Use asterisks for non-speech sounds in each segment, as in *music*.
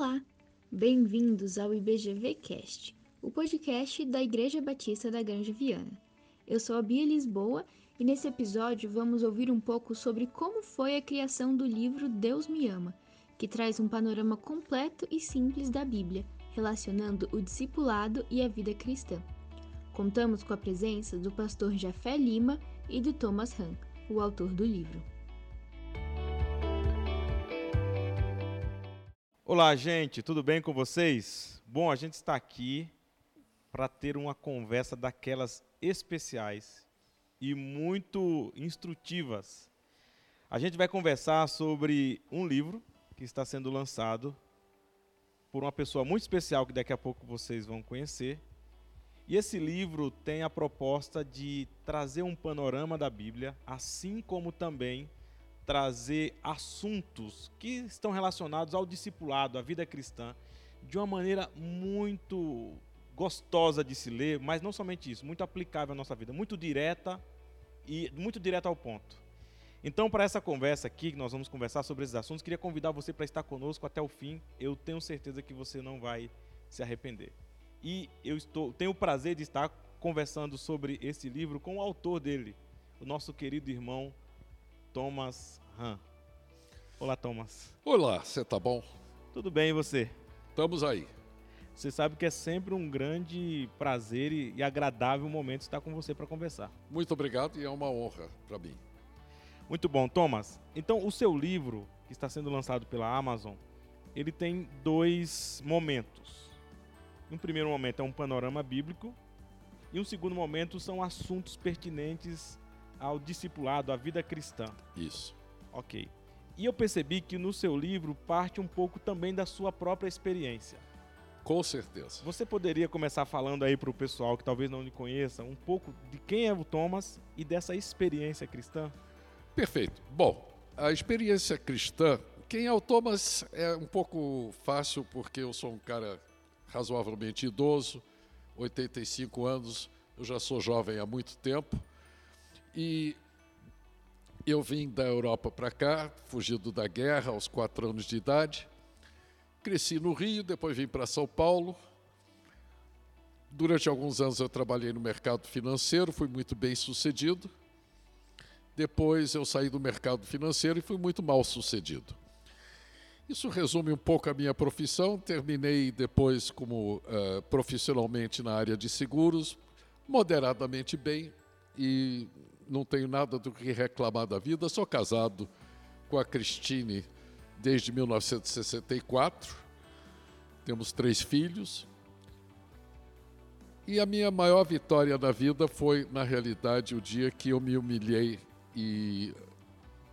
Olá, bem-vindos ao IBGVcast, o podcast da Igreja Batista da Grande Viana. Eu sou a Bia Lisboa e nesse episódio vamos ouvir um pouco sobre como foi a criação do livro Deus Me Ama, que traz um panorama completo e simples da Bíblia, relacionando o discipulado e a vida cristã. Contamos com a presença do pastor Jafé Lima e do Thomas Han, o autor do livro. Olá, gente, tudo bem com vocês? Bom, a gente está aqui para ter uma conversa daquelas especiais e muito instrutivas. A gente vai conversar sobre um livro que está sendo lançado por uma pessoa muito especial que daqui a pouco vocês vão conhecer. E esse livro tem a proposta de trazer um panorama da Bíblia, assim como também trazer assuntos que estão relacionados ao discipulado, à vida cristã, de uma maneira muito gostosa de se ler, mas não somente isso, muito aplicável à nossa vida, muito direta e muito direta ao ponto. Então, para essa conversa aqui, que nós vamos conversar sobre esses assuntos, queria convidar você para estar conosco até o fim. Eu tenho certeza que você não vai se arrepender. E eu estou, tenho o prazer de estar conversando sobre esse livro com o autor dele, o nosso querido irmão Thomas Han. Olá, Thomas. Olá, você tá bom? Tudo bem, e você? Estamos aí. Você sabe que é sempre um grande prazer e agradável momento estar com você para conversar. Muito obrigado e é uma honra para mim. Muito bom, Thomas. Então, o seu livro, que está sendo lançado pela Amazon, ele tem dois momentos. Um primeiro momento é um panorama bíblico e um segundo momento são assuntos pertinentes ao discipulado, à vida cristã. Isso. Ok. E eu percebi que no seu livro parte um pouco também da sua própria experiência. Com certeza. Você poderia começar falando aí para o pessoal que talvez não lhe conheça um pouco de quem é o Thomas e dessa experiência cristã? Perfeito. Bom, a experiência cristã, quem é o Thomas é um pouco fácil porque eu sou um cara razoavelmente idoso, 85 anos, eu já sou jovem há muito tempo e eu vim da Europa para cá, fugido da guerra aos quatro anos de idade. Cresci no Rio, depois vim para São Paulo. Durante alguns anos eu trabalhei no mercado financeiro, fui muito bem sucedido. Depois eu saí do mercado financeiro e fui muito mal sucedido. Isso resume um pouco a minha profissão. Terminei depois como uh, profissionalmente na área de seguros, moderadamente bem, e não tenho nada do que reclamar da vida. Sou casado com a Cristine desde 1964. Temos três filhos. E a minha maior vitória na vida foi, na realidade, o dia que eu me humilhei e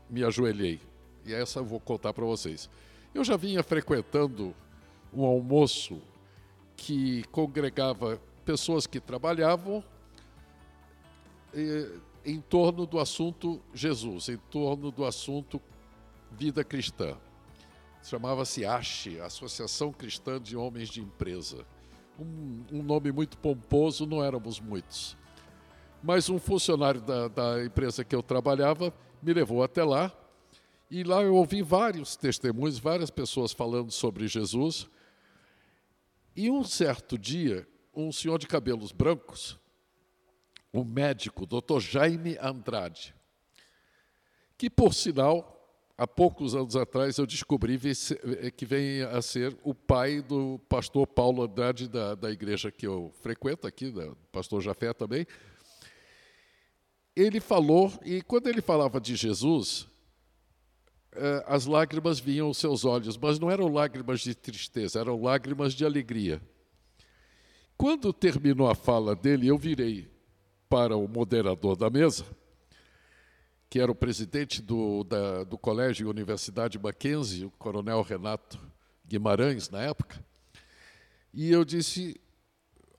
me ajoelhei. E essa eu vou contar para vocês. Eu já vinha frequentando um almoço que congregava pessoas que trabalhavam em torno do assunto Jesus, em torno do assunto vida cristã. Chamava-se ASHE, Associação Cristã de Homens de Empresa. Um, um, nome muito pomposo, não éramos muitos. Mas um funcionário da, da empresa que eu trabalhava me levou até lá e lá eu ouvi vários testemunhos, várias pessoas falando sobre Jesus. E um certo dia, um senhor de cabelos brancos o médico Dr. Jaime Andrade, que, por sinal, há poucos anos atrás eu descobri que vem a ser o pai do pastor Paulo Andrade da, da igreja que eu frequento aqui, do pastor Jafé também. Ele falou, e quando ele falava de Jesus, eh, as lágrimas vinham aos seus olhos, mas não eram lágrimas de tristeza, eram lágrimas de alegria. Quando terminou a fala dele, eu virei para o moderador da mesa, que era o presidente do, da, do Colégio Universidade Mackenzie, o coronel Renato Guimarães, na época, e eu disse: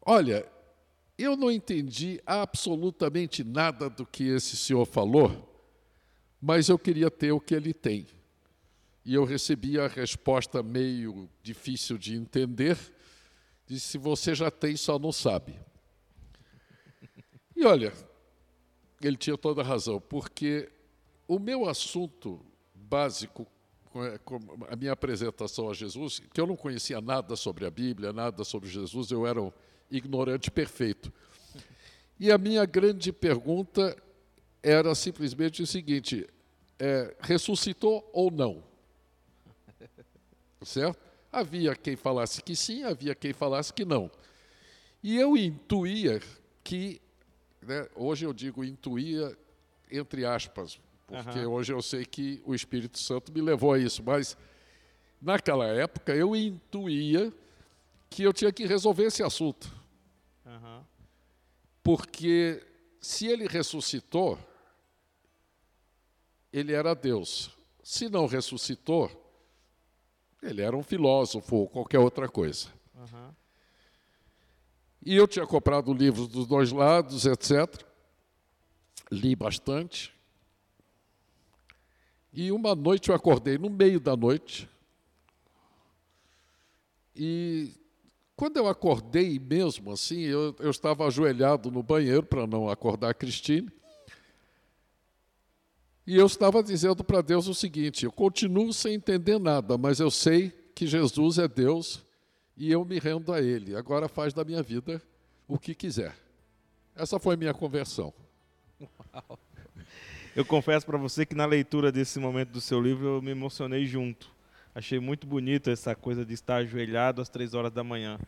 Olha, eu não entendi absolutamente nada do que esse senhor falou, mas eu queria ter o que ele tem. E eu recebi a resposta meio difícil de entender, disse: Você já tem, só não sabe. E olha, ele tinha toda a razão, porque o meu assunto básico com a minha apresentação a Jesus, que eu não conhecia nada sobre a Bíblia, nada sobre Jesus, eu era um ignorante perfeito. E a minha grande pergunta era simplesmente o seguinte: é, ressuscitou ou não? *laughs* Certo? Havia quem falasse que sim, havia quem falasse que não. E eu intuía que, né, hoje eu digo intuía entre aspas, porque uhum. hoje eu sei que o Espírito Santo me levou a isso, mas naquela época eu intuía que eu tinha que resolver esse assunto. Uhum. Porque se ele ressuscitou, ele era Deus. Se não ressuscitou, ele era um filósofo ou qualquer outra coisa. Uhum. E eu tinha comprado livros dos dois lados, etc. Li bastante. E uma noite eu acordei no meio da noite. E quando eu acordei mesmo assim, eu, eu estava ajoelhado no banheiro para não acordar a Cristine. E eu estava dizendo para Deus o seguinte: eu continuo sem entender nada, mas eu sei que Jesus é Deus e eu me rendo a Ele. Agora faz da minha vida o que quiser. Essa foi minha conversão. Uau. Eu confesso para você que na leitura desse momento do seu livro eu me emocionei junto. Achei muito bonito essa coisa de estar ajoelhado às três horas da manhã.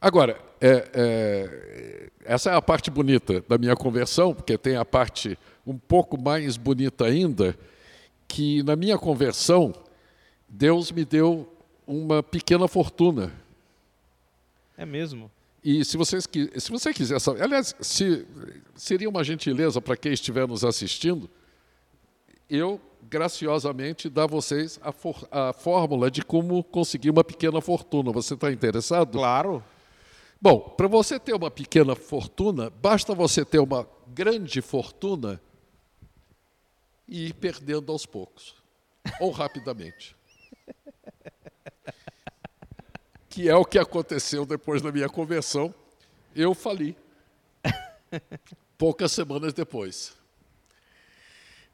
Agora, é, é, essa é a parte bonita da minha conversão, porque tem a parte um pouco mais bonita ainda, que na minha conversão, Deus me deu uma pequena fortuna. É mesmo? E se, vocês, se você quiser saber, aliás, se, seria uma gentileza para quem estiver nos assistindo, eu graciosamente dar a vocês a, for, a fórmula de como conseguir uma pequena fortuna. Você está interessado? Claro. Bom, para você ter uma pequena fortuna, basta você ter uma grande fortuna e ir perdendo aos poucos, ou rapidamente. Que é o que aconteceu depois da minha conversão. Eu fali. *laughs* Poucas semanas depois.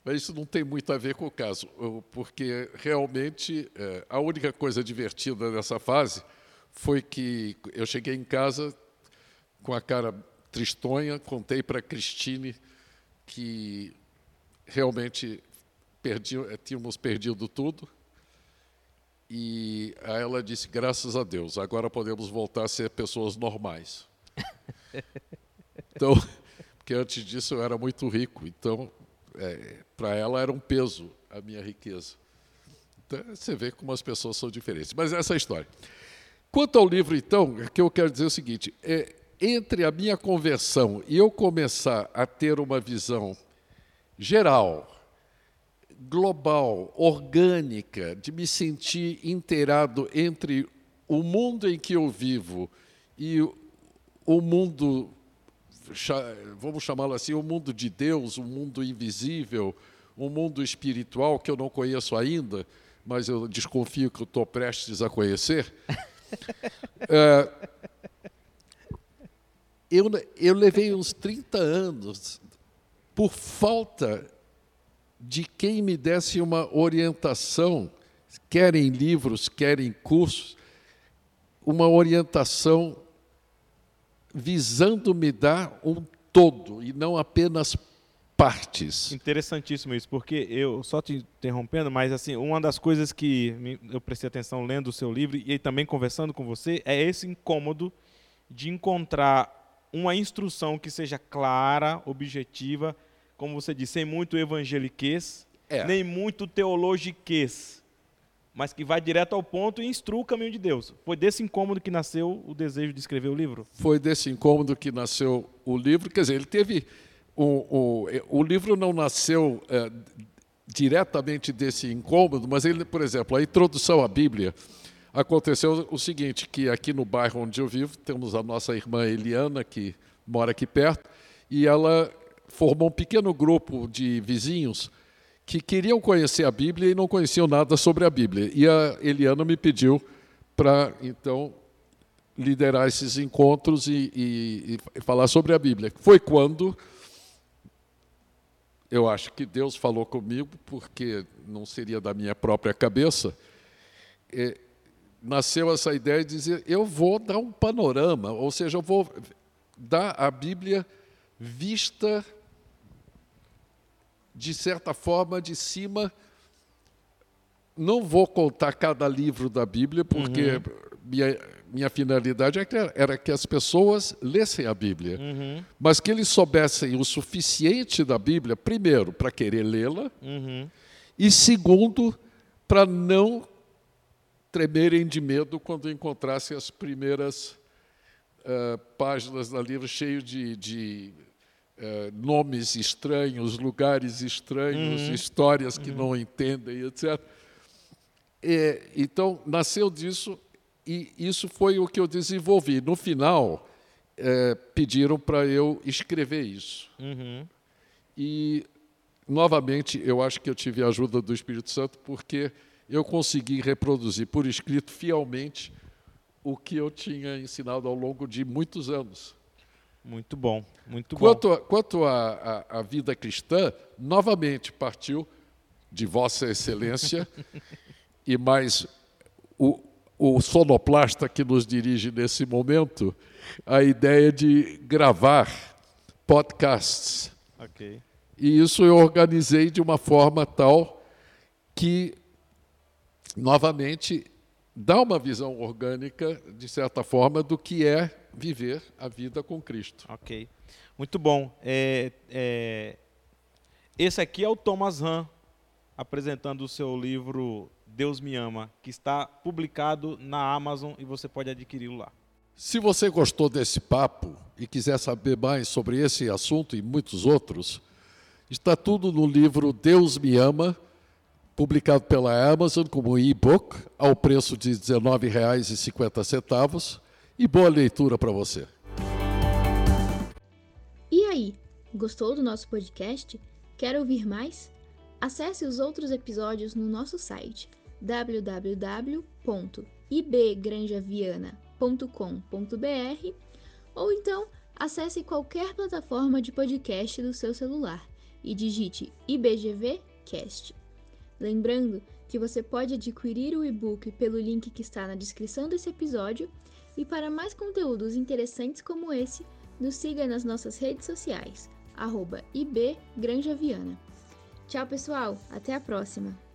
Mas isso não tem muito a ver com o caso, porque realmente é, a única coisa divertida nessa fase foi que eu cheguei em casa com a cara tristonha, contei para a Cristine que realmente perdi, eh, tínhamos perdido tudo. E ela disse: graças a Deus, agora podemos voltar a ser pessoas normais. então, *laughs* porque antes disso eu era muito rico, então é, para ela era um peso a minha riqueza. Então, você vê como as pessoas são diferentes. Mas essa é a história. Quanto ao livro, então, o que eu quero dizer é o seguinte: é, entre a minha conversão e eu começar a ter uma visão geral, global, orgânica, de me sentir inteirado entre o mundo em que eu vivo e o mundo, vamos chamá-lo assim, o mundo de Deus, o mundo invisível, o mundo espiritual que eu não conheço ainda, mas eu desconfio que eu estou prestes a conhecer. *laughs* é, eu, eu levei uns 30 anos por falta de quem me desse uma orientação, quer em livros, quer em cursos, uma orientação visando me dar um todo e não apenas partes. Interessantíssimo isso, porque eu só te interrompendo, mas assim, uma das coisas que eu prestei atenção lendo o seu livro e também conversando com você é esse incômodo de encontrar uma instrução que seja clara, objetiva, como você disse, sem muito evangeliquez, é. nem muito teologiquez, mas que vai direto ao ponto e instrua o caminho de Deus. Foi desse incômodo que nasceu o desejo de escrever o livro? Foi desse incômodo que nasceu o livro. Quer dizer, ele teve. O, o, o livro não nasceu é, diretamente desse incômodo, mas ele, por exemplo, a introdução à Bíblia aconteceu o seguinte, que aqui no bairro onde eu vivo, temos a nossa irmã Eliana, que mora aqui perto, e ela formou um pequeno grupo de vizinhos que queriam conhecer a Bíblia e não conheciam nada sobre a Bíblia. E a Eliana me pediu para, então, liderar esses encontros e, e, e, falar sobre a Bíblia. Foi quando eu acho que Deus falou comigo, porque não seria da minha própria cabeça. É, nasceu essa ideia de dizer: eu vou dar um panorama, ou seja, eu vou dar a Bíblia vista, de certa forma, de cima. Não vou contar cada livro da Bíblia, porque uhum. minha, minha finalidade é era que as pessoas lessem a Bíblia, uhum. mas que eles soubessem o suficiente da Bíblia, primeiro, para querer lê-la, uhum. e segundo, para não tremerem de medo quando encontrassem as primeiras uh, páginas do livro cheio de, de uh, nomes estranhos, lugares estranhos, uhum. histórias que uhum. não entendem, etc. E, então, nasceu disso e isso foi o que eu desenvolvi. No final, é, pediram para eu escrever isso. Uhum. E, novamente, eu acho que eu tive a ajuda do Espírito Santo, porque eu consegui reproduzir por escrito fielmente o que eu tinha ensinado ao longo de muitos anos. Muito bom, muito quanto bom. A, quanto à vida cristã, novamente partiu de Vossa Excelência *laughs* e mais o, o sonoplasta que nos dirige nesse momento a ideia de gravar podcasts. Okay. E isso eu organizei de uma forma tal que novamente, dá uma visão orgânica, de certa forma, do que é viver a vida com Cristo. Ok. Muito bom. É, é... Esse aqui é o Thomas Hahn, apresentando o seu livro Deus Me Ama, que está publicado na Amazon e você pode adquiri-lo lá. Se você gostou desse papo e quiser saber mais sobre esse assunto e muitos outros, está tudo no livro Deus Me Ama, publicado pela Amazon como e-book, ao preço de R$ 19,50. E boa leitura para você. E aí, gostou do nosso podcast? Quer ouvir mais? Acesse os outros episódios no nosso site www.ibgranjaviana.com.br ou então acesse qualquer plataforma de podcast do seu celular e digite IBGV Cast. Lembrando que você pode adquirir o e-book pelo link que está na descrição desse episódio e para mais conteúdos interessantes como esse, nos siga nas nossas redes sociais, arroba IBGranjaviana. Tchau pessoal, até a próxima!